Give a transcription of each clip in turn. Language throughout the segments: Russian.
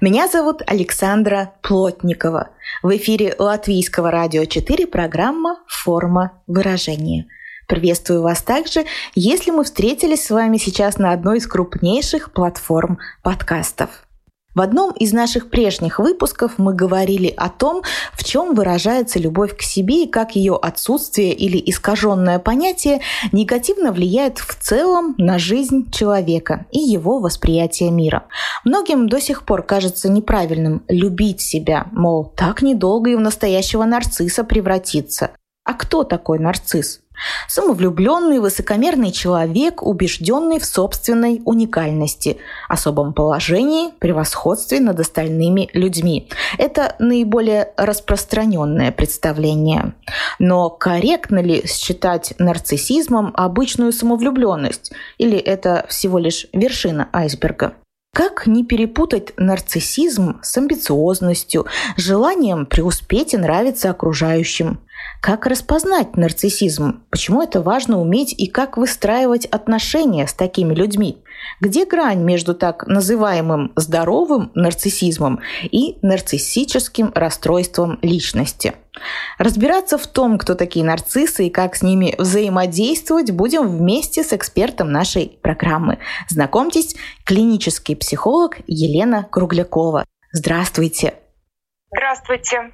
Меня зовут Александра Плотникова. В эфире Латвийского радио 4 программа «Форма выражения». Приветствую вас также, если мы встретились с вами сейчас на одной из крупнейших платформ подкастов. В одном из наших прежних выпусков мы говорили о том, в чем выражается любовь к себе и как ее отсутствие или искаженное понятие негативно влияет в целом на жизнь человека и его восприятие мира. Многим до сих пор кажется неправильным любить себя, мол, так недолго и в настоящего нарцисса превратиться. А кто такой нарцисс? Самовлюбленный, высокомерный человек, убежденный в собственной уникальности, особом положении, превосходстве над остальными людьми. Это наиболее распространенное представление. Но корректно ли считать нарциссизмом обычную самовлюбленность? Или это всего лишь вершина айсберга? Как не перепутать нарциссизм с амбициозностью, желанием преуспеть и нравиться окружающим? Как распознать нарциссизм? Почему это важно уметь и как выстраивать отношения с такими людьми? Где грань между так называемым здоровым нарциссизмом и нарциссическим расстройством личности? Разбираться в том, кто такие нарциссы и как с ними взаимодействовать, будем вместе с экспертом нашей программы. Знакомьтесь, клинический психолог Елена Круглякова. Здравствуйте. Здравствуйте.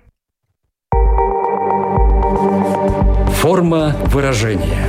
Форма выражения.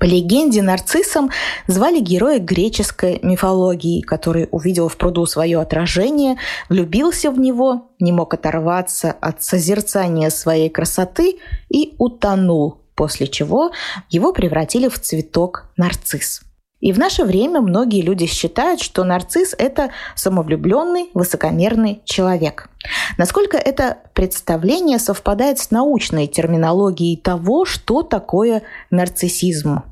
По легенде, нарциссом звали героя греческой мифологии, который увидел в пруду свое отражение, влюбился в него, не мог оторваться от созерцания своей красоты и утонул, после чего его превратили в цветок нарцисс. И в наше время многие люди считают, что нарцисс – это самовлюбленный, высокомерный человек. Насколько это представление совпадает с научной терминологией того, что такое нарциссизм?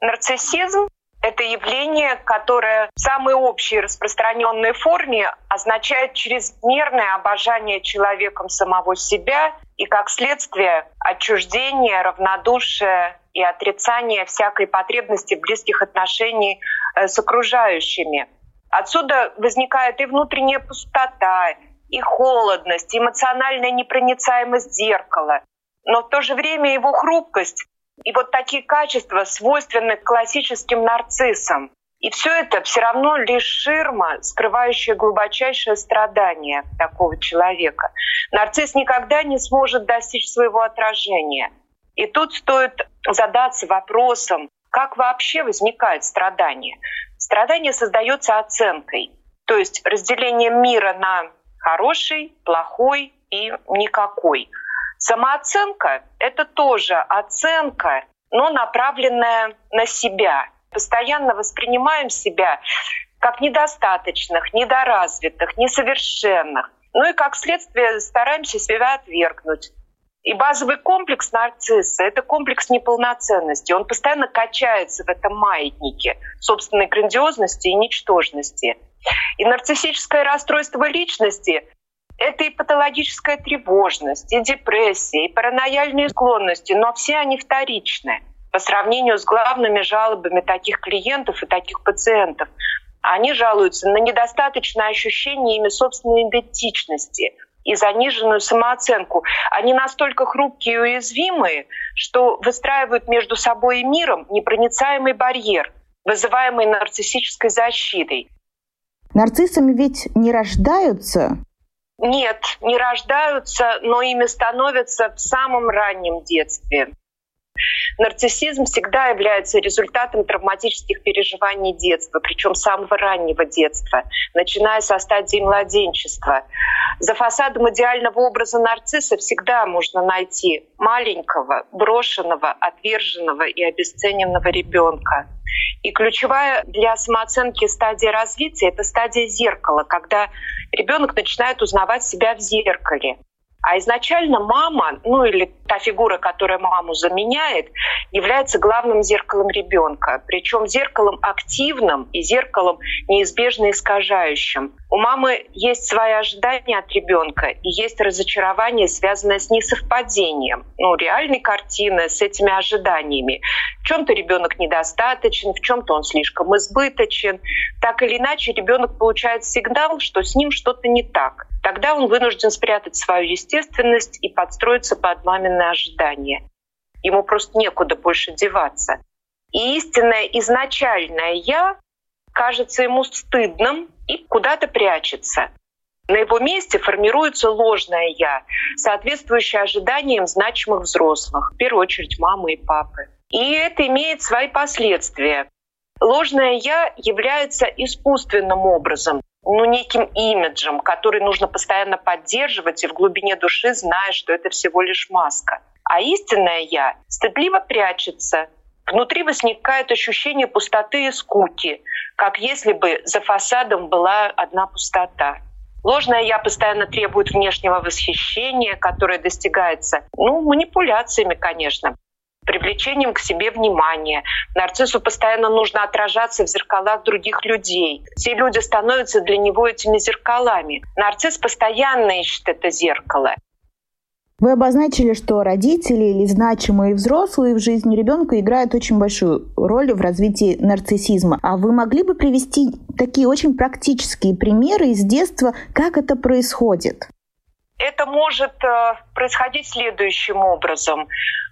Нарциссизм это явление, которое в самой общей распространенной форме означает чрезмерное обожание человеком самого себя и, как следствие, отчуждение, равнодушие и отрицание всякой потребности близких отношений э, с окружающими. Отсюда возникает и внутренняя пустота, и холодность, и эмоциональная непроницаемость зеркала. Но в то же время его хрупкость и вот такие качества свойственны классическим нарциссам. И все это все равно лишь ширма, скрывающая глубочайшее страдание такого человека. Нарцисс никогда не сможет достичь своего отражения. И тут стоит задаться вопросом, как вообще возникает страдание. Страдание создается оценкой, то есть разделением мира на хороший, плохой и никакой. Самооценка — это тоже оценка, но направленная на себя. Постоянно воспринимаем себя как недостаточных, недоразвитых, несовершенных. Ну и как следствие стараемся себя отвергнуть. И базовый комплекс нарцисса — это комплекс неполноценности. Он постоянно качается в этом маятнике собственной грандиозности и ничтожности. И нарциссическое расстройство личности — это и патологическая тревожность, и депрессия, и паранояльные склонности, но все они вторичны по сравнению с главными жалобами таких клиентов и таких пациентов. Они жалуются на недостаточное ощущение ими собственной идентичности — и заниженную самооценку. Они настолько хрупкие и уязвимые, что выстраивают между собой и миром непроницаемый барьер, вызываемый нарциссической защитой. Нарциссами ведь не рождаются? Нет, не рождаются, но ими становятся в самом раннем детстве. Нарциссизм всегда является результатом травматических переживаний детства, причем самого раннего детства, начиная со стадии младенчества. За фасадом идеального образа нарцисса всегда можно найти маленького, брошенного, отверженного и обесцененного ребенка. И ключевая для самооценки стадия развития — это стадия зеркала, когда ребенок начинает узнавать себя в зеркале. А изначально мама, ну или та фигура, которая маму заменяет, является главным зеркалом ребенка. Причем зеркалом активным и зеркалом неизбежно искажающим. У мамы есть свои ожидания от ребенка и есть разочарование, связанное с несовпадением ну, реальной картины с этими ожиданиями. В чем-то ребенок недостаточен, в чем-то он слишком избыточен. Так или иначе, ребенок получает сигнал, что с ним что-то не так. Тогда он вынужден спрятать свою естественность и подстроиться под маминое ожидание. Ему просто некуда больше деваться. И истинное изначальное «я» кажется ему стыдным и куда-то прячется. На его месте формируется ложное «я», соответствующее ожиданиям значимых взрослых, в первую очередь мамы и папы. И это имеет свои последствия. Ложное «я» является искусственным образом, ну, неким имиджем, который нужно постоянно поддерживать и в глубине души зная, что это всего лишь маска. А истинное «я» стыдливо прячется. Внутри возникает ощущение пустоты и скуки, как если бы за фасадом была одна пустота. Ложное «я» постоянно требует внешнего восхищения, которое достигается, ну, манипуляциями, конечно, привлечением к себе внимания. Нарциссу постоянно нужно отражаться в зеркалах других людей. Все люди становятся для него этими зеркалами. Нарцисс постоянно ищет это зеркало. Вы обозначили, что родители или значимые взрослые в жизни ребенка играют очень большую роль в развитии нарциссизма. А вы могли бы привести такие очень практические примеры из детства, как это происходит? Это может э, происходить следующим образом.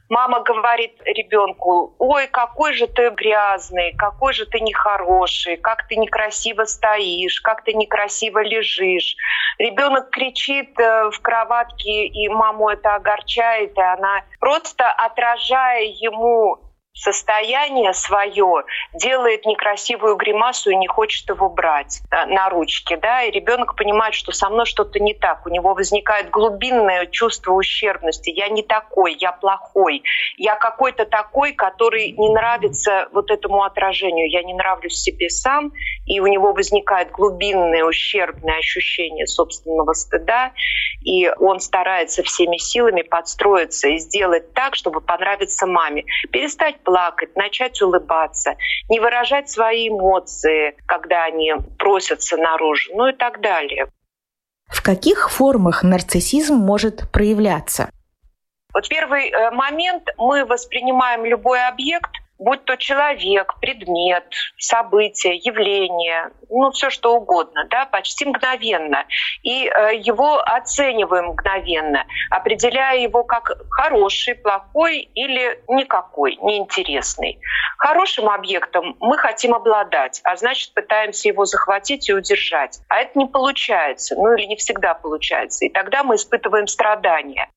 Мама говорит ребенку, ой, какой же ты грязный, какой же ты нехороший, как ты некрасиво стоишь, как ты некрасиво лежишь. Ребенок кричит э, в кроватке, и маму это огорчает, и она просто отражая ему состояние свое делает некрасивую гримасу и не хочет его брать э, на ручки, да, и ребенок понимает, что со мной что-то не так, у него возникает глубинное чувство ущербности, я не такой, я плохой, я какой-то такой, который не нравится вот этому отражению, я не нравлюсь себе сам, и у него возникает глубинное ущербное ощущение собственного стыда, и он старается всеми силами подстроиться и сделать так, чтобы понравиться маме, перестать плакать, начать улыбаться, не выражать свои эмоции, когда они просятся наружу, ну и так далее. В каких формах нарциссизм может проявляться? Вот первый э, момент мы воспринимаем любой объект будь то человек, предмет, событие, явление, ну все что угодно, да, почти мгновенно. И э, его оцениваем мгновенно, определяя его как хороший, плохой или никакой, неинтересный. Хорошим объектом мы хотим обладать, а значит пытаемся его захватить и удержать. А это не получается, ну или не всегда получается. И тогда мы испытываем страдания.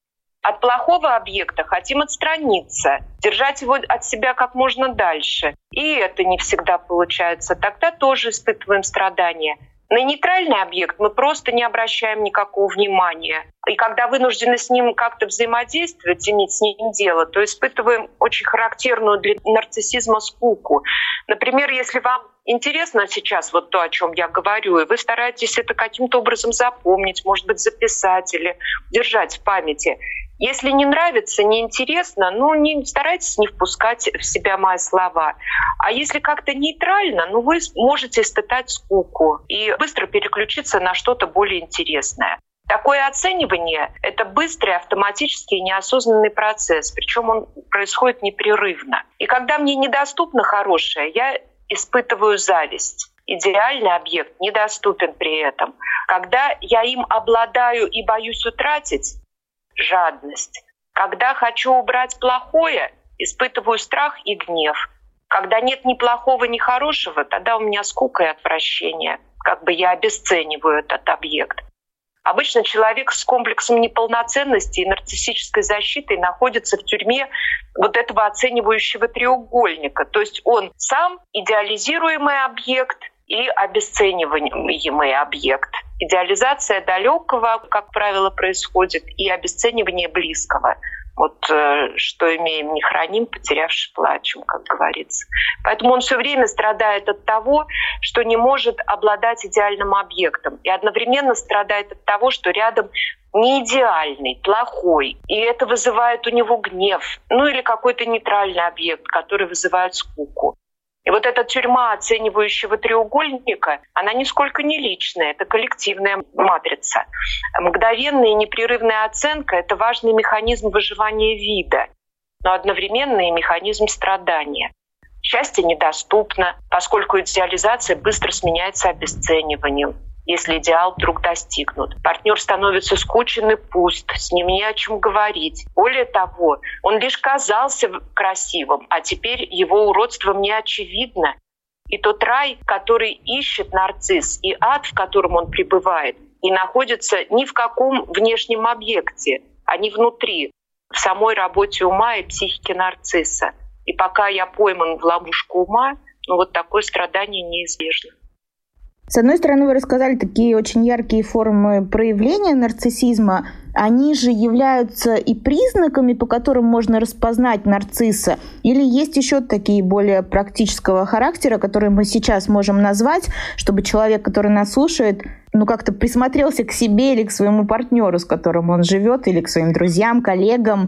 От плохого объекта хотим отстраниться, держать его от себя как можно дальше. И это не всегда получается. Тогда тоже испытываем страдания. На нейтральный объект мы просто не обращаем никакого внимания. И когда вынуждены с ним как-то взаимодействовать, иметь с ним дело, то испытываем очень характерную для нарциссизма скуку. Например, если вам интересно сейчас вот то, о чем я говорю, и вы стараетесь это каким-то образом запомнить, может быть, записать или держать в памяти, если не нравится, неинтересно, ну, не старайтесь не впускать в себя мои слова. А если как-то нейтрально, ну, вы можете испытать скуку и быстро переключиться на что-то более интересное. Такое оценивание — это быстрый, автоматический, неосознанный процесс, причем он происходит непрерывно. И когда мне недоступно хорошее, я испытываю зависть. Идеальный объект недоступен при этом. Когда я им обладаю и боюсь утратить, жадность. Когда хочу убрать плохое, испытываю страх и гнев. Когда нет ни плохого, ни хорошего, тогда у меня скука и отвращение. Как бы я обесцениваю этот объект. Обычно человек с комплексом неполноценности и нарциссической защитой находится в тюрьме вот этого оценивающего треугольника. То есть он сам идеализируемый объект и обесцениваемый объект. Идеализация далекого, как правило, происходит, и обесценивание близкого. Вот э, что имеем, не храним, потерявши плачем, как говорится. Поэтому он все время страдает от того, что не может обладать идеальным объектом. И одновременно страдает от того, что рядом не идеальный, плохой. И это вызывает у него гнев. Ну или какой-то нейтральный объект, который вызывает скуку. И вот эта тюрьма оценивающего треугольника, она нисколько не личная, это коллективная матрица. Мгновенная и непрерывная оценка — это важный механизм выживания вида, но одновременно и механизм страдания. Счастье недоступно, поскольку идеализация быстро сменяется обесцениванием если идеал вдруг достигнут. Партнер становится скучен и пуст, с ним не о чем говорить. Более того, он лишь казался красивым, а теперь его уродство мне очевидно. И тот рай, который ищет нарцисс, и ад, в котором он пребывает, не находится ни в каком внешнем объекте, а не внутри, в самой работе ума и психики нарцисса. И пока я пойман в ловушку ума, ну вот такое страдание неизбежно. С одной стороны, вы рассказали такие очень яркие формы проявления нарциссизма. Они же являются и признаками, по которым можно распознать нарцисса? Или есть еще такие более практического характера, которые мы сейчас можем назвать, чтобы человек, который нас слушает, ну как-то присмотрелся к себе или к своему партнеру, с которым он живет, или к своим друзьям, коллегам?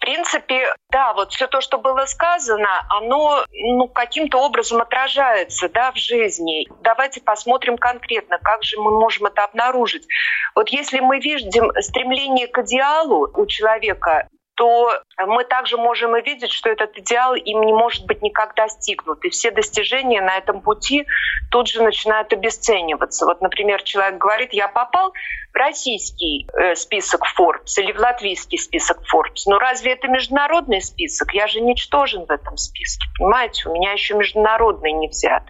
В принципе, да, вот все то, что было сказано, оно ну, каким-то образом отражается да, в жизни. Давайте посмотрим конкретно, как же мы можем это обнаружить. Вот если мы видим стремление к идеалу у человека, то мы также можем и видеть, что этот идеал им не может быть никак достигнут. И все достижения на этом пути тут же начинают обесцениваться. Вот, например, человек говорит, я попал российский э, список Forbes или в латвийский список Forbes. Но разве это международный список? Я же ничтожен в этом списке, понимаете? У меня еще международный не взят.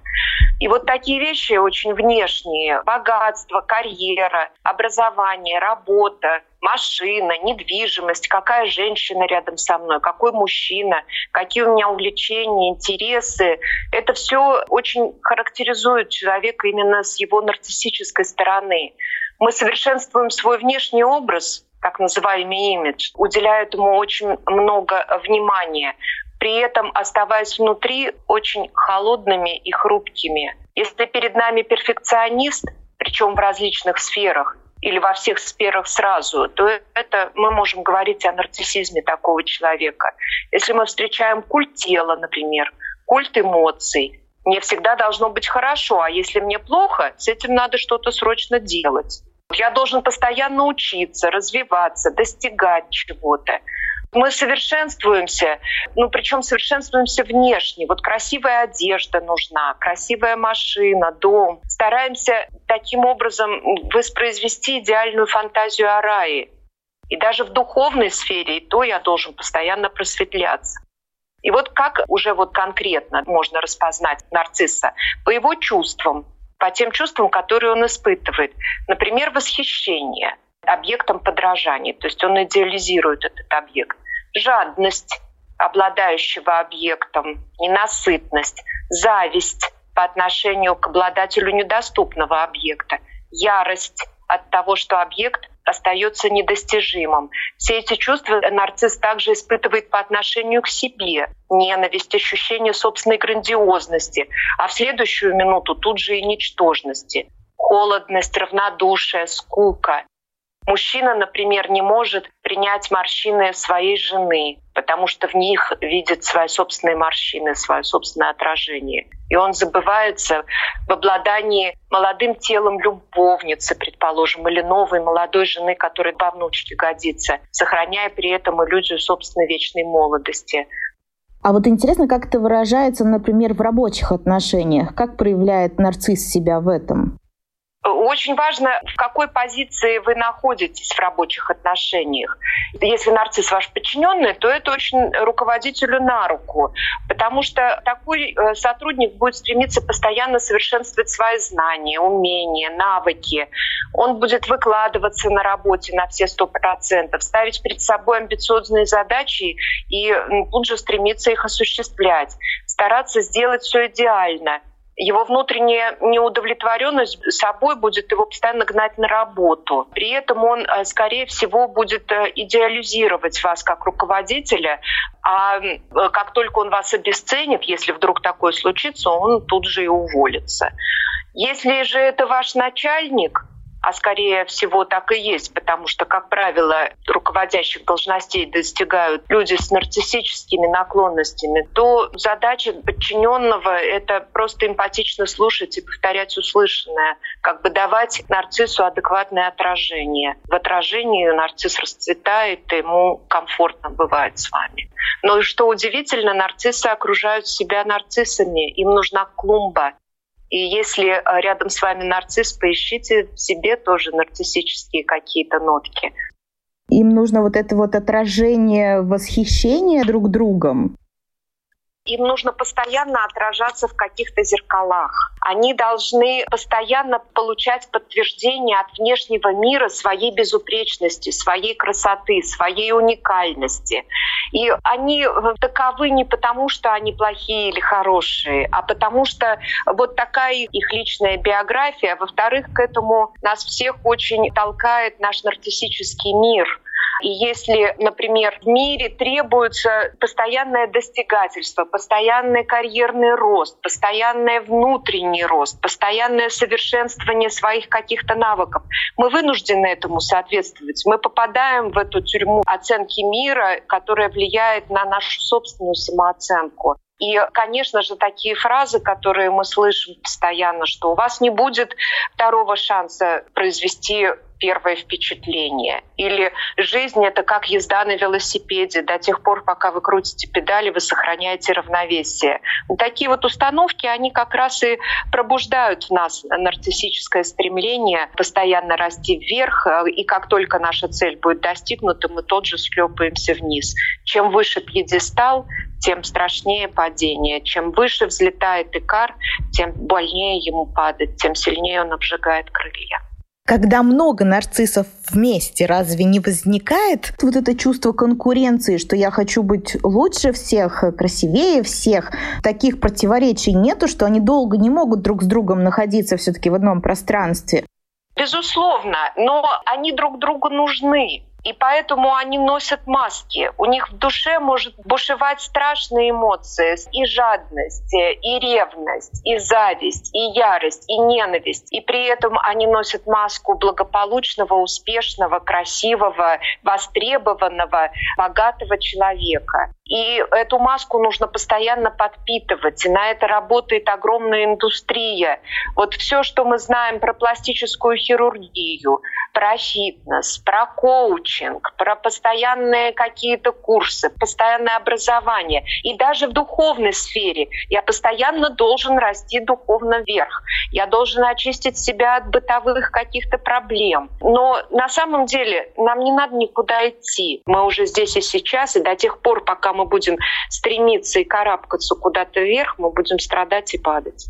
И вот такие вещи очень внешние. Богатство, карьера, образование, работа, машина, недвижимость, какая женщина рядом со мной, какой мужчина, какие у меня увлечения, интересы. Это все очень характеризует человека именно с его нарциссической стороны. Мы совершенствуем свой внешний образ, так называемый имидж, уделяя этому очень много внимания, при этом оставаясь внутри очень холодными и хрупкими. Если перед нами перфекционист, причем в различных сферах, или во всех сферах сразу, то это мы можем говорить о нарциссизме такого человека. Если мы встречаем культ тела, например, культ эмоций, мне всегда должно быть хорошо, а если мне плохо, с этим надо что-то срочно делать. Я должен постоянно учиться, развиваться, достигать чего-то. Мы совершенствуемся, ну причем совершенствуемся внешне. Вот красивая одежда нужна, красивая машина, дом. Стараемся таким образом воспроизвести идеальную фантазию о рае. И даже в духовной сфере, и то я должен постоянно просветляться. И вот как уже вот конкретно можно распознать нарцисса? По его чувствам, по тем чувствам, которые он испытывает. Например, восхищение — объектом подражания, то есть он идеализирует этот объект. Жадность обладающего объектом, ненасытность, зависть по отношению к обладателю недоступного объекта, ярость от того, что объект остается недостижимым. Все эти чувства нарцисс также испытывает по отношению к себе. Ненависть, ощущение собственной грандиозности, а в следующую минуту тут же и ничтожности. Холодность, равнодушие, скука. Мужчина, например, не может принять морщины своей жены, потому что в них видит свои собственные морщины, свое собственное отражение. И он забывается в обладании молодым телом любовницы, предположим, или новой молодой жены, которая по внучке годится, сохраняя при этом иллюзию собственной вечной молодости. А вот интересно, как это выражается, например, в рабочих отношениях? Как проявляет нарцисс себя в этом? Очень важно, в какой позиции вы находитесь в рабочих отношениях. Если нарцисс ваш подчиненный, то это очень руководителю на руку, потому что такой э, сотрудник будет стремиться постоянно совершенствовать свои знания, умения, навыки. Он будет выкладываться на работе на все сто процентов, ставить перед собой амбициозные задачи и тут же стремиться их осуществлять, стараться сделать все идеально – его внутренняя неудовлетворенность собой будет его постоянно гнать на работу. При этом он, э, скорее всего, будет э, идеализировать вас как руководителя, а э, как только он вас обесценит, если вдруг такое случится, он тут же и уволится. Если же это ваш начальник, а скорее всего так и есть, потому что, как правило, руководящих должностей достигают люди с нарциссическими наклонностями, то задача подчиненного — это просто эмпатично слушать и повторять услышанное, как бы давать нарциссу адекватное отражение. В отражении нарцисс расцветает, ему комфортно бывает с вами. Но что удивительно, нарциссы окружают себя нарциссами, им нужна клумба, и если э, рядом с вами нарцисс, поищите в себе тоже нарциссические какие-то нотки. Им нужно вот это вот отражение восхищения друг другом им нужно постоянно отражаться в каких-то зеркалах. Они должны постоянно получать подтверждение от внешнего мира своей безупречности, своей красоты, своей уникальности. И они э, таковы не потому, что они плохие или хорошие, а потому что вот такая их личная биография. Во-вторых, к этому нас всех очень толкает наш нарциссический мир — и если, например, в мире требуется постоянное достигательство, постоянный карьерный рост, постоянный внутренний рост, постоянное совершенствование своих каких-то навыков, мы вынуждены этому соответствовать. Мы попадаем в эту тюрьму оценки мира, которая влияет на нашу собственную самооценку. И, конечно же, такие фразы, которые мы слышим постоянно, что у вас не будет второго шанса произвести первое впечатление. Или жизнь — это как езда на велосипеде. До тех пор, пока вы крутите педали, вы сохраняете равновесие. Вот такие вот установки, они как раз и пробуждают в нас нарциссическое стремление постоянно расти вверх. И как только наша цель будет достигнута, мы тот же склепаемся вниз. Чем выше пьедестал, тем страшнее падение. Чем выше взлетает икар, тем больнее ему падать, тем сильнее он обжигает крылья. Когда много нарциссов вместе, разве не возникает вот это чувство конкуренции, что я хочу быть лучше всех, красивее всех? Таких противоречий нету, что они долго не могут друг с другом находиться все-таки в одном пространстве. Безусловно, но они друг другу нужны. И поэтому они носят маски. У них в душе может бушевать страшные эмоции. И жадность, и ревность, и зависть, и ярость, и ненависть. И при этом они носят маску благополучного, успешного, красивого, востребованного, богатого человека. И эту маску нужно постоянно подпитывать. И на это работает огромная индустрия. Вот все, что мы знаем про пластическую хирургию, про фитнес, про коучинг, про постоянные какие-то курсы, постоянное образование. И даже в духовной сфере я постоянно должен расти духовно вверх. Я должен очистить себя от бытовых каких-то проблем. Но на самом деле нам не надо никуда идти. Мы уже здесь и сейчас, и до тех пор, пока мы будем стремиться и карабкаться куда-то вверх, мы будем страдать и падать.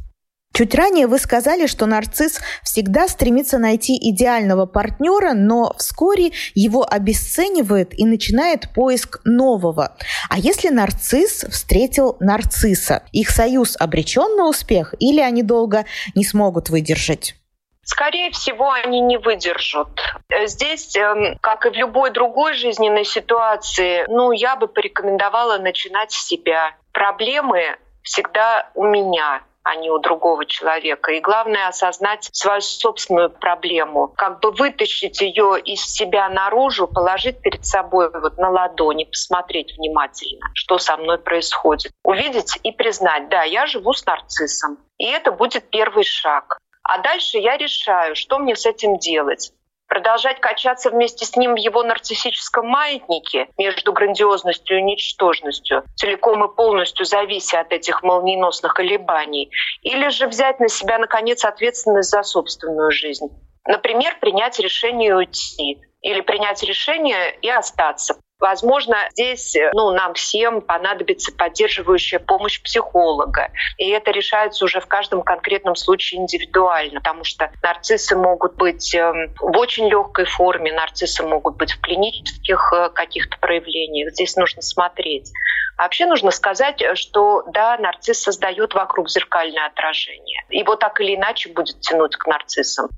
Чуть ранее вы сказали, что нарцисс всегда стремится найти идеального партнера, но вскоре его обесценивает и начинает поиск нового. А если нарцисс встретил нарцисса, их союз обречен на успех или они долго не смогут выдержать? Скорее всего, они не выдержат. Здесь, эм, как и в любой другой жизненной ситуации, ну, я бы порекомендовала начинать с себя. Проблемы всегда у меня а не у другого человека. И главное осознать свою собственную проблему, как бы вытащить ее из себя наружу, положить перед собой вот на ладони, посмотреть внимательно, что со мной происходит. Увидеть и признать, да, я живу с нарциссом. И это будет первый шаг. А дальше я решаю, что мне с этим делать. продолжать качаться вместе с ним в его нарциссическом маятнике между грандиозностью и ничтожностью, целиком и полностью завися от этих молниеносных колебаний, или же взять на себя, наконец, ответственность за собственную жизнь. Например, принять решение уйти или принять решение и остаться. Возможно, здесь э, ну, нам всем понадобится поддерживающая помощь психолога. И это решается уже в каждом конкретном случае индивидуально, потому что нарциссы могут быть эм, в очень легкой форме, нарциссы могут быть в клинических э, каких-то проявлениях. Здесь нужно смотреть. Вообще нужно сказать, что да, нарцисс создает вокруг зеркальное отражение. Его так или иначе будет тянуть к нарциссам.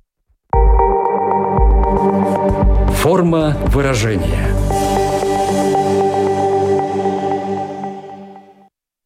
Форма выражения.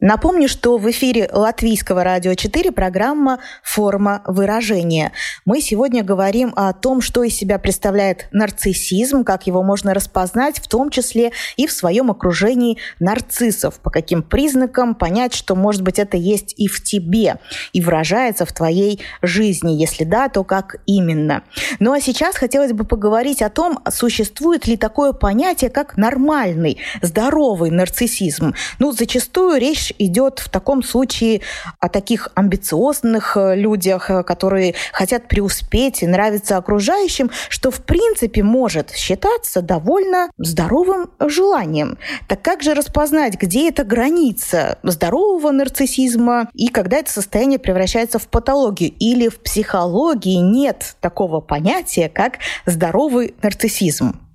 Напомню, что в эфире Латвийского радио 4 программа «Форма выражения». Мы сегодня говорим о том, что из себя представляет нарциссизм, как его можно распознать, в том числе и в своем окружении нарциссов, по каким признакам понять, что, может быть, это есть и в тебе, и выражается в твоей жизни. Если да, то как именно. Ну а сейчас хотелось бы поговорить о том, существует ли такое понятие, как нормальный, здоровый нарциссизм. Ну, зачастую речь идет в таком случае о таких амбициозных э, людях, э, которые хотят преуспеть и нравиться окружающим, что в принципе может считаться довольно здоровым желанием. Так как же распознать, где эта граница здорового нарциссизма и когда это состояние превращается в патологию или в психологии нет такого понятия, как здоровый нарциссизм?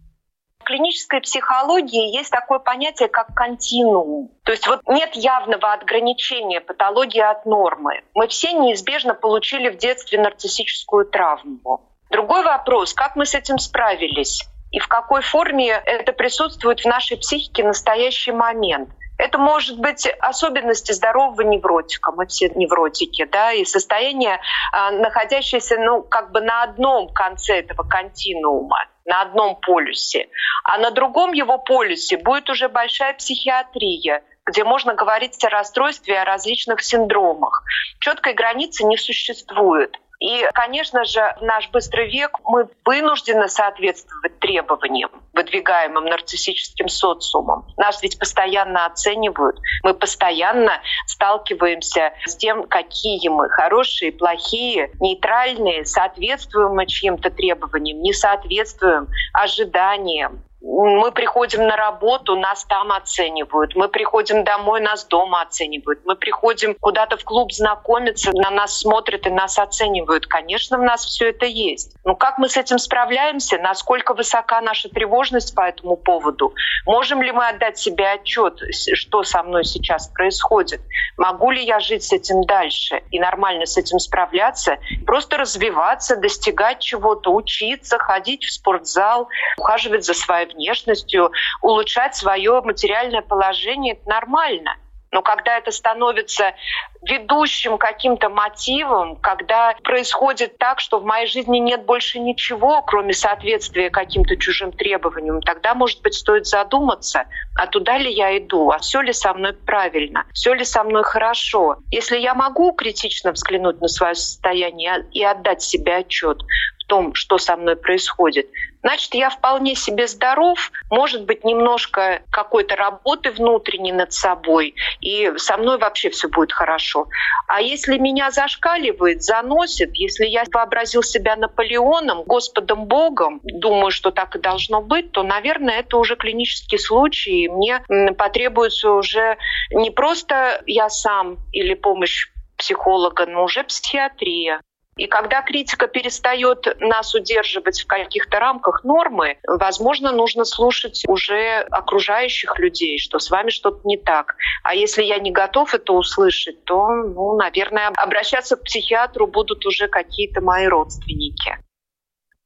В клинической психологии есть такое понятие, как континуум. То есть вот нет явного отграничения патологии от нормы. Мы все неизбежно получили в детстве нарциссическую травму. Другой вопрос, как мы с этим справились? И в какой форме это присутствует в нашей психике в настоящий момент? Это может быть особенности здорового невротика, мы все невротики, да, и состояние, а, находящееся, ну, как бы на одном конце этого континуума, на одном полюсе. А на другом его полюсе будет уже большая психиатрия, где можно говорить о расстройстве, о различных синдромах. Четкой границы не существует. И, конечно же, в наш быстрый век мы вынуждены соответствовать требованиям, выдвигаемым нарциссическим социумом. Нас ведь постоянно оценивают, мы постоянно сталкиваемся с тем, какие мы хорошие, плохие, нейтральные, соответствуем мы чьим-то требованиям, не соответствуем ожиданиям мы приходим на работу, нас там оценивают. Мы приходим домой, нас дома оценивают. Мы приходим куда-то в клуб знакомиться, на нас смотрят и нас оценивают. Конечно, в нас все это есть. Но как мы с этим справляемся? Насколько высока наша тревожность по этому поводу? Можем ли мы отдать себе отчет, что со мной сейчас происходит? Могу ли я жить с этим дальше и нормально с этим справляться? Просто развиваться, достигать чего-то, учиться, ходить в спортзал, ухаживать за своей внешностью, улучшать свое материальное положение, это нормально. Но когда это становится ведущим каким-то мотивом, когда происходит так, что в моей жизни нет больше ничего, кроме соответствия каким-то чужим требованиям, тогда, может быть, стоит задуматься, а туда ли я иду, а все ли со мной правильно, все ли со мной хорошо. Если я могу критично взглянуть на свое состояние и отдать себе отчет том, что со мной происходит, значит, я вполне себе здоров, может быть, немножко какой-то работы внутренней над собой, и со мной вообще все будет хорошо. А если меня зашкаливает, заносит, если я вообразил себя Наполеоном, Господом Богом, думаю, что так и должно быть, то, наверное, это уже клинический случай, и мне потребуется уже не просто я сам или помощь психолога, но уже психиатрия. И когда критика перестает нас удерживать в каких-то рамках нормы, возможно, нужно слушать уже окружающих людей, что с вами что-то не так. А если я не готов это услышать, то, ну, наверное, обращаться к психиатру будут уже какие-то мои родственники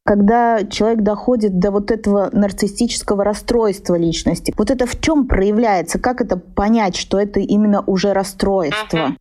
когда человек доходит до вот этого нарциссического расстройства личности. Вот это в чем проявляется? Как это понять, что это именно уже расстройство? Uh-huh.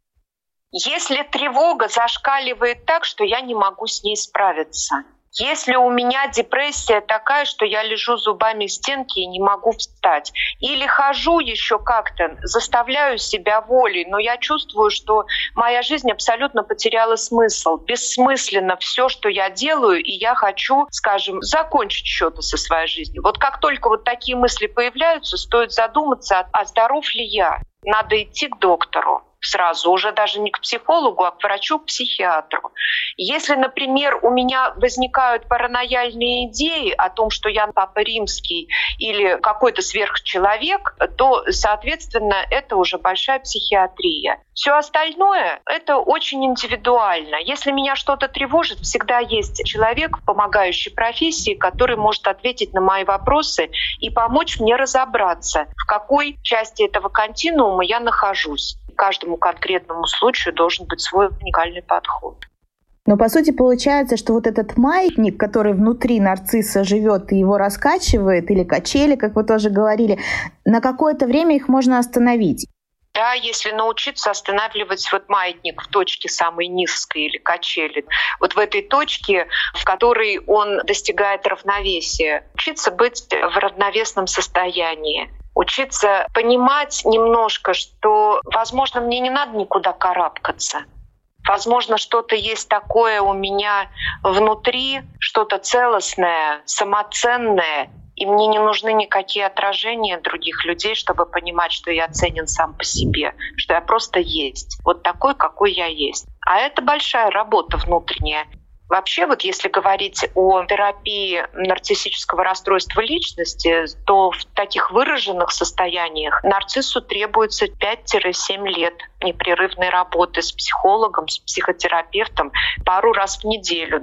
Если тревога зашкаливает так, что я не могу с ней справиться, Если у меня депрессия такая, что я лежу зубами стенки и не могу встать, или хожу еще как-то, заставляю себя волей, но я чувствую, что моя жизнь абсолютно потеряла смысл. Бессмысленно все, что я делаю, и я хочу, скажем, закончить что-то со своей жизнью. Вот как только вот такие мысли появляются, стоит задуматься, а здоров ли я. Надо идти к доктору сразу, уже даже не к психологу, а к врачу, к психиатру. Если, например, у меня возникают паранояльные идеи о том, что я папа римский или какой-то сверхчеловек, то, соответственно, это уже большая психиатрия. Все остальное — это очень индивидуально. Если меня что-то тревожит, всегда есть человек в помогающей профессии, который может ответить на мои вопросы и помочь мне разобраться, в какой части этого континуума я нахожусь каждому конкретному случаю должен быть свой уникальный подход. Но по сути получается, что вот этот маятник, который внутри нарцисса живет и его раскачивает, или качели, как вы тоже говорили, на какое-то время их можно остановить. Да, если научиться останавливать вот маятник в точке самой низкой или качели, вот в этой точке, в которой он достигает равновесия, учиться быть в равновесном состоянии учиться понимать немножко, что, возможно, мне не надо никуда карабкаться. Возможно, что-то есть такое у меня внутри, что-то целостное, самоценное, и мне не нужны никакие отражения других людей, чтобы понимать, что я ценен сам по себе, что я просто есть, вот такой, какой я есть. А это большая работа внутренняя. Вообще, вот если говорить о терапии нарциссического расстройства личности, то в таких выраженных состояниях нарциссу требуется 5-7 лет непрерывной работы с психологом, с психотерапевтом пару раз в неделю.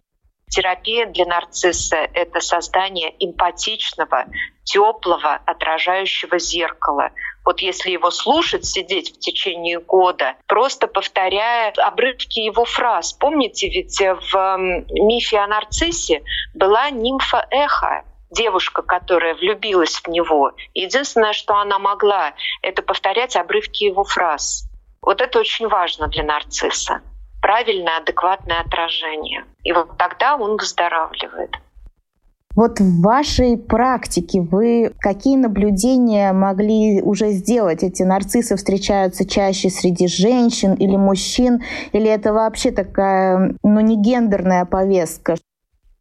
Терапия для нарцисса — это создание эмпатичного, теплого, отражающего зеркала. Вот если его слушать, сидеть в течение года, просто повторяя обрывки его фраз. Помните, ведь в мифе о нарциссе была нимфа Эхо, девушка, которая влюбилась в него. Единственное, что она могла, это повторять обрывки его фраз. Вот это очень важно для нарцисса правильное, адекватное отражение. И вот тогда он выздоравливает. Вот в вашей практике вы какие наблюдения могли уже сделать? Эти нарциссы встречаются чаще среди женщин или мужчин? Или это вообще такая, ну, не гендерная повестка?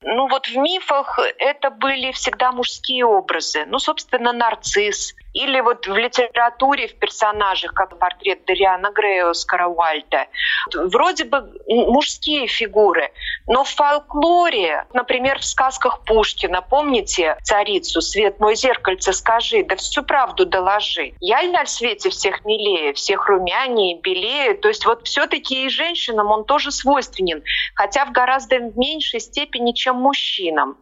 Ну вот в мифах это были всегда мужские образы. Ну, собственно, нарцисс, или вот в литературе, в персонажах, как портрет Дариана Грея Оскара Уальда, вроде бы мужские фигуры, но в фольклоре, например, в сказках Пушкина, помните царицу «Свет мой зеркальце, скажи, да всю правду доложи». Я на свете всех милее, всех румянее, белее. То есть вот все таки и женщинам он тоже свойственен, хотя в гораздо меньшей степени, чем мужчинам.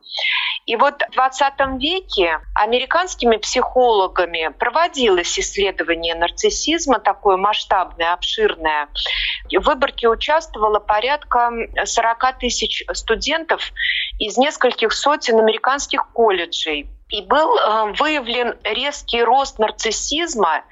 И вот в 20 веке американскими психологами исследованиями проводилось исследование нарциссизма, такое масштабное, обширное. В выборке участвовало порядка 40 тысяч студентов из нескольких сотен американских колледжей. И был э, выявлен резкий рост нарциссизма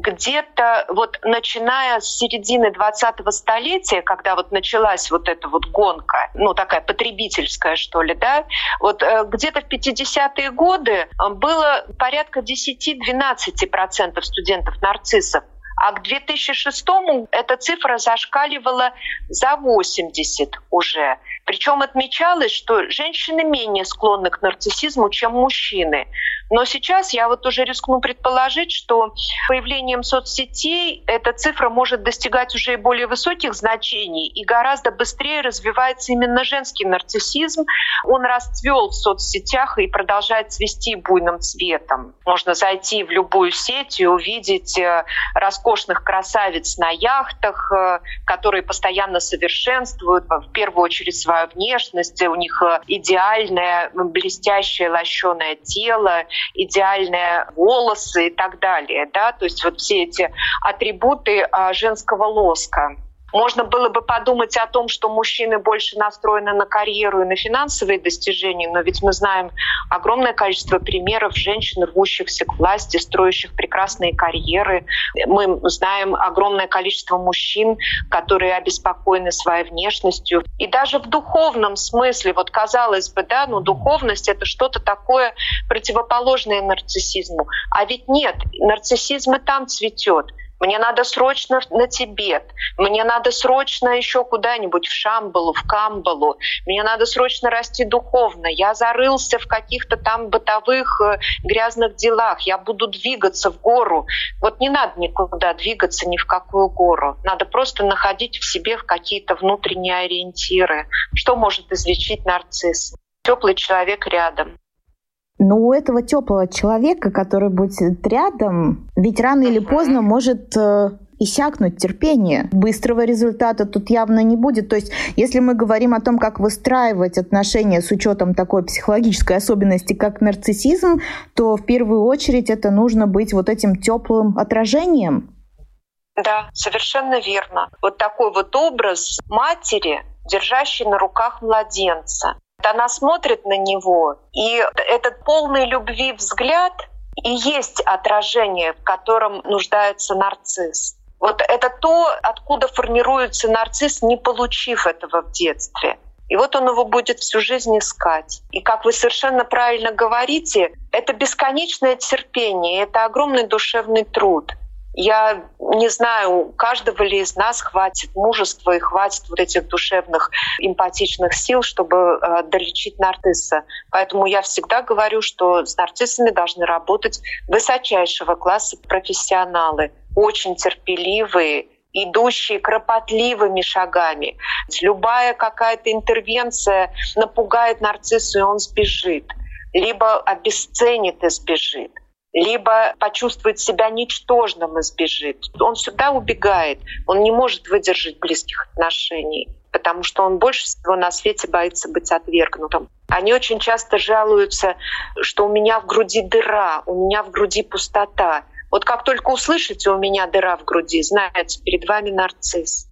где-то вот начиная с середины 20-го столетия, когда вот началась вот эта вот гонка, ну такая потребительская что ли, да, вот э, где-то в 50-е годы э, было порядка 10-12% студентов-нарциссов, а к 2006 эта цифра зашкаливала за 80 уже. Причем отмечалось, что женщины менее склонны к нарциссизму, чем мужчины. Но сейчас я вот уже рискну предположить, что появлением соцсетей эта цифра может достигать уже и более высоких значений, и гораздо быстрее развивается именно женский нарциссизм. Он расцвел в соцсетях и продолжает цвести буйным цветом. Можно зайти в любую сеть и увидеть э, роскошных красавиц на яхтах, э, которые постоянно совершенствуют, в первую очередь, свою внешность. У них э, идеальное, блестящее, лощеное тело, идеальные волосы и так далее. Да? То есть вот все эти атрибуты а, женского лоска. Можно было бы подумать о том, что мужчины больше настроены на карьеру и на финансовые достижения, но ведь мы знаем огромное количество примеров женщин, рвущихся к власти, строящих прекрасные карьеры. Мы знаем огромное количество мужчин, которые обеспокоены своей внешностью. И даже в духовном смысле, вот казалось бы, да, ну духовность — это что-то такое противоположное нарциссизму. А ведь нет, нарциссизм и там цветет. Мне надо срочно на Тибет, мне надо срочно еще куда-нибудь в Шамбалу, в Камбалу, мне надо срочно расти духовно. Я зарылся в каких-то там бытовых э, грязных делах, я буду двигаться в гору. Вот не надо никуда двигаться, ни в какую гору. Надо просто находить в себе какие-то внутренние ориентиры. Что может излечить нарцисс? Теплый человек рядом. Но у этого теплого человека, который будет рядом, ведь рано или поздно может э, иссякнуть терпение. Быстрого результата тут явно не будет. То есть, если мы говорим о том, как выстраивать отношения с учетом такой психологической особенности, как нарциссизм, то в первую очередь это нужно быть вот этим теплым отражением. Да, совершенно верно. Вот такой вот образ матери, держащей на руках младенца. Она смотрит на него, и этот полный любви взгляд и есть отражение, в котором нуждается нарцисс. Вот это то, откуда формируется нарцисс, не получив этого в детстве. И вот он его будет всю жизнь искать. И как вы совершенно правильно говорите, это бесконечное терпение, это огромный душевный труд. Я не знаю, у каждого ли из нас хватит мужества и хватит вот этих душевных эмпатичных сил, чтобы э, долечить нарцисса. Поэтому я всегда говорю, что с нарциссами должны работать высочайшего класса профессионалы, очень терпеливые, идущие кропотливыми шагами. Любая какая-то интервенция напугает нарциссу, и он сбежит. Либо обесценит и сбежит либо почувствует себя ничтожным и сбежит. Он всегда убегает, он не может выдержать близких отношений, потому что он больше всего на свете боится быть отвергнутым. Они очень часто жалуются, что у меня в груди дыра, у меня в груди пустота. Вот как только услышите «у меня дыра в груди», знаете, перед вами нарцисс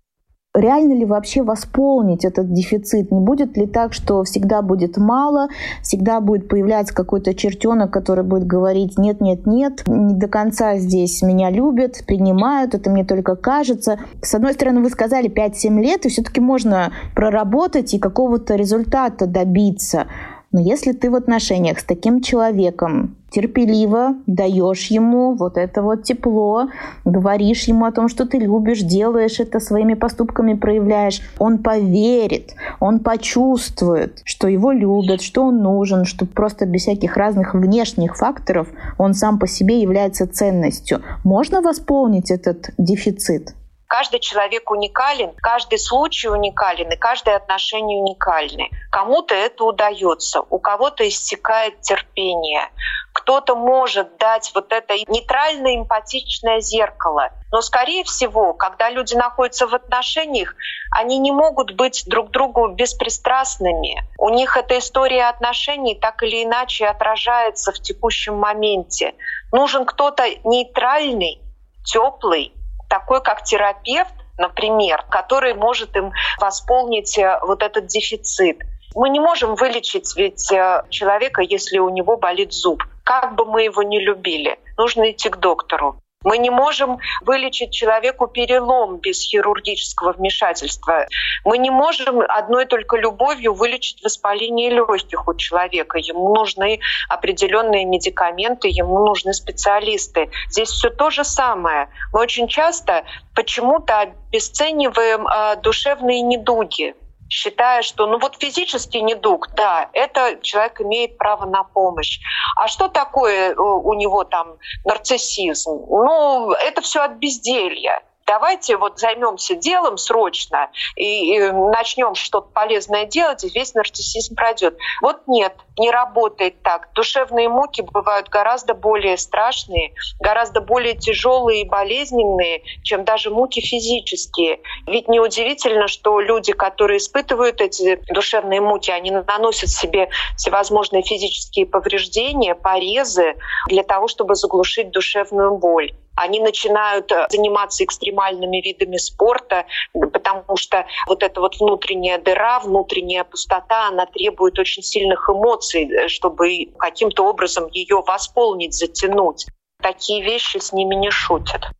реально ли вообще восполнить этот дефицит? Не будет ли так, что всегда будет мало, всегда будет появляться какой-то чертенок, который будет говорить нет, нет, нет, не до конца здесь меня любят, принимают, это мне только кажется. С одной стороны, вы сказали 5-7 лет, и все-таки можно проработать и какого-то результата добиться. Но если ты в отношениях с таким человеком терпеливо даешь ему вот это вот тепло, говоришь ему о том, что ты любишь, делаешь это своими поступками, проявляешь, он поверит, он почувствует, что его любят, что он нужен, что просто без всяких разных внешних факторов он сам по себе является ценностью. Можно восполнить этот дефицит? Каждый человек уникален, каждый случай уникален и каждое отношение уникальны. Кому-то это удается, у кого-то истекает терпение, кто-то может дать вот это нейтральное эмпатичное зеркало. Но, скорее всего, когда люди находятся в отношениях, они не могут быть друг другу беспристрастными. У них эта история отношений так или иначе отражается в текущем моменте. Нужен кто-то нейтральный, теплый, такой как терапевт, например, который может им восполнить э, вот этот дефицит. Мы не можем вылечить ведь э, человека, если у него болит зуб. Как бы мы его не любили, нужно идти к доктору. Мы не можем вылечить человеку перелом без хирургического вмешательства. Мы не можем одной только любовью вылечить воспаление легких у человека. Ему нужны определенные медикаменты, ему нужны специалисты. Здесь все то же самое. Мы очень часто почему-то обесцениваем э, душевные недуги считая, что ну вот физический недуг, да, это человек имеет право на помощь. А что такое э, у него там нарциссизм? Ну, это все от безделья давайте вот займемся делом срочно и, и начнем что-то полезное делать, и весь нарциссизм пройдет. Вот нет, не работает так. Душевные муки бывают гораздо более страшные, гораздо более тяжелые и болезненные, чем даже муки физические. Ведь неудивительно, что люди, которые испытывают эти душевные муки, они наносят себе всевозможные физические повреждения, порезы для того, чтобы заглушить душевную боль. Они начинают э, заниматься экстремальными видами спорта, потому что вот эта вот внутренняя дыра, внутренняя пустота, она требует очень сильных эмоций, э, чтобы каким-то образом ее восполнить, затянуть. Такие вещи с ними не шутят.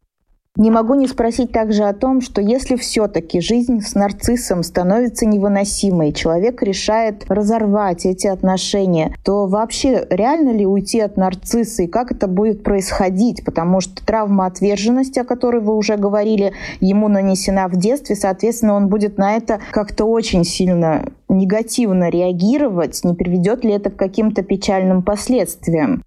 Не могу не спросить также о том, что если все-таки жизнь с нарциссом становится невыносимой, человек решает разорвать эти отношения, то вообще реально ли уйти от нарцисса и как это будет происходить? Потому что травма отверженности, о которой вы уже говорили, ему нанесена в детстве, соответственно, он будет на это как-то очень сильно негативно реагировать. Не приведет ли это к каким-то печальным последствиям?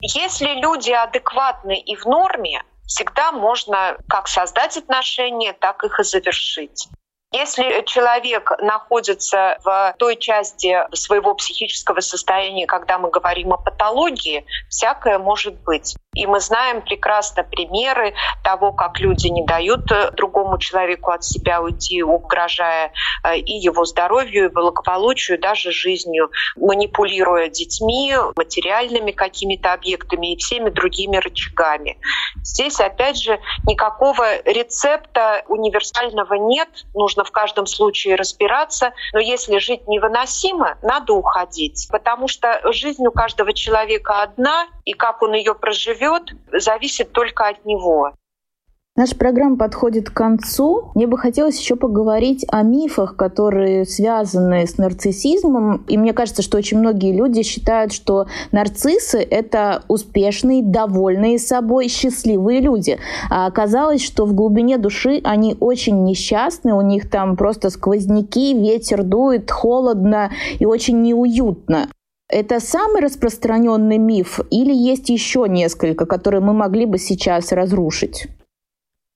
Если люди адекватны и в норме, всегда можно как создать отношения, так их и завершить. Если человек находится в той части своего психического состояния, когда мы говорим о патологии, всякое может быть. И мы знаем прекрасно примеры того, как люди не дают э, другому человеку от себя уйти, угрожая э, и его здоровью, и благополучию, даже жизнью, манипулируя детьми, материальными какими-то объектами и всеми другими рычагами. Здесь, опять же, никакого рецепта универсального нет. Нужно в каждом случае разбираться. Но если жить невыносимо, надо уходить. Потому что жизнь у каждого человека одна, и как он ее проживет, зависит только от него. Наша программа подходит к концу. Мне бы хотелось еще поговорить о мифах, которые связаны с нарциссизмом. И мне кажется, что очень многие люди считают, что нарциссы — это успешные, довольные собой, счастливые люди. А оказалось, что в глубине души они очень несчастны, у них там просто сквозняки, ветер дует, холодно и очень неуютно. Это самый распространенный миф или есть еще несколько, которые мы могли бы сейчас разрушить?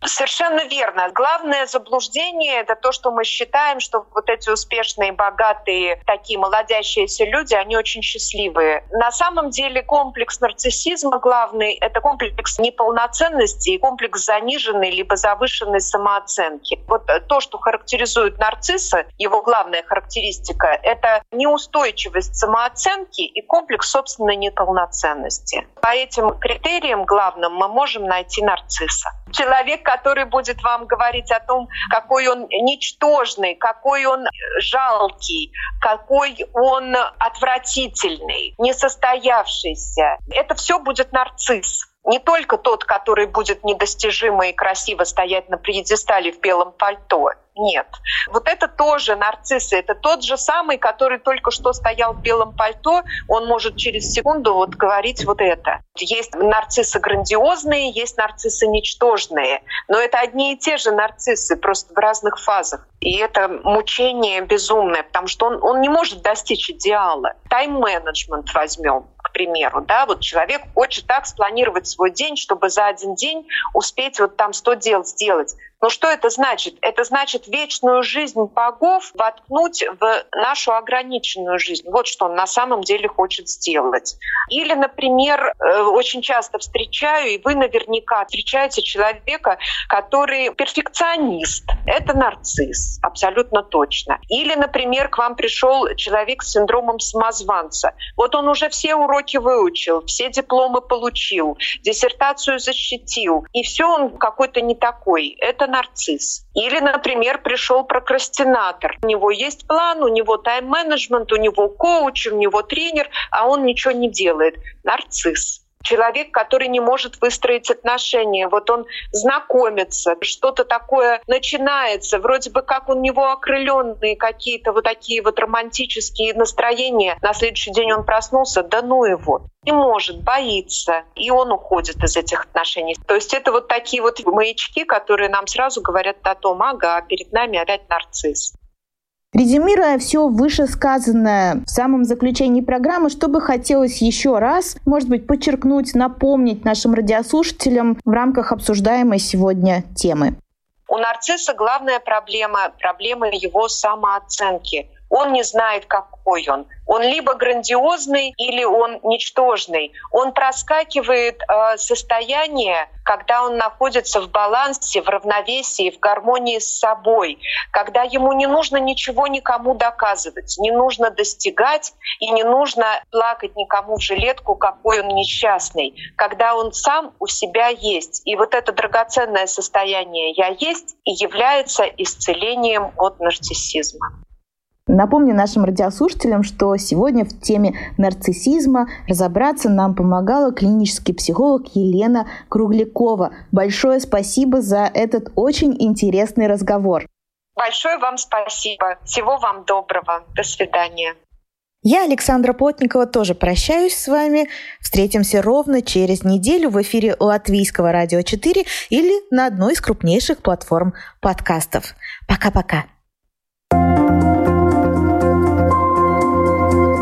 Совершенно верно. Главное заблуждение — это то, что мы считаем, что вот эти успешные, богатые, такие молодящиеся люди, они очень счастливые. На самом деле комплекс нарциссизма главный — это комплекс неполноценности и комплекс заниженной либо завышенной самооценки. Вот то, что характеризует нарцисса, его главная характеристика — это неустойчивость самооценки и комплекс собственной неполноценности. По этим критериям главным мы можем найти нарцисса. Человек, который будет вам говорить о том, какой он ничтожный, какой он жалкий, какой он отвратительный, несостоявшийся. Это все будет нарцисс не только тот, который будет недостижимо и красиво стоять на пьедестале в белом пальто. Нет. Вот это тоже нарциссы. Это тот же самый, который только что стоял в белом пальто. Он может через секунду вот говорить вот это. Есть нарциссы грандиозные, есть нарциссы ничтожные. Но это одни и те же нарциссы, просто в разных фазах. И это мучение безумное, потому что он, он не может достичь идеала. Тайм-менеджмент возьмем примеру, да, вот человек хочет так спланировать свой день, чтобы за один день успеть вот там 100 дел сделать. Но что это значит? Это значит вечную жизнь богов воткнуть в нашу ограниченную жизнь. Вот что он на самом деле хочет сделать. Или, например, э, очень часто встречаю, и вы наверняка встречаете человека, который перфекционист. Это нарцисс, абсолютно точно. Или, например, к вам пришел человек с синдромом самозванца. Вот он уже все уроки выучил, все дипломы получил, диссертацию защитил, и все он какой-то не такой. Это нарцисс. Или, например, пришел прокрастинатор. У него есть план, у него тайм-менеджмент, у него коуч, у него тренер, а он ничего не делает. Нарцисс человек, который не может выстроить отношения. Вот он знакомится, что-то такое начинается, вроде бы как у него окрыленные какие-то вот такие вот романтические настроения. На следующий день он проснулся, да ну его. Не может, боится, и он уходит из этих отношений. То есть это вот такие вот маячки, которые нам сразу говорят о том, ага, перед нами опять нарцисс. Резюмируя все вышесказанное в самом заключении программы, что бы хотелось еще раз, может быть, подчеркнуть, напомнить нашим радиослушателям в рамках обсуждаемой сегодня темы. У нарцисса главная проблема – проблема его самооценки. Он не знает, какой он. Он либо грандиозный, или он ничтожный. Он проскакивает э, состояние, когда он находится в балансе, в равновесии, в гармонии с собой, когда ему не нужно ничего никому доказывать, не нужно достигать и не нужно плакать никому в жилетку, какой он несчастный, когда он сам у себя есть. И вот это драгоценное состояние «я есть» и является исцелением от нарциссизма. Напомню нашим радиослушателям, что сегодня в теме нарциссизма разобраться нам помогала клинический психолог Елена Круглякова. Большое спасибо за этот очень интересный разговор. Большое вам спасибо. Всего вам доброго. До свидания. Я, Александра Плотникова, тоже прощаюсь с вами. Встретимся ровно через неделю в эфире Латвийского радио 4 или на одной из крупнейших платформ подкастов. Пока-пока.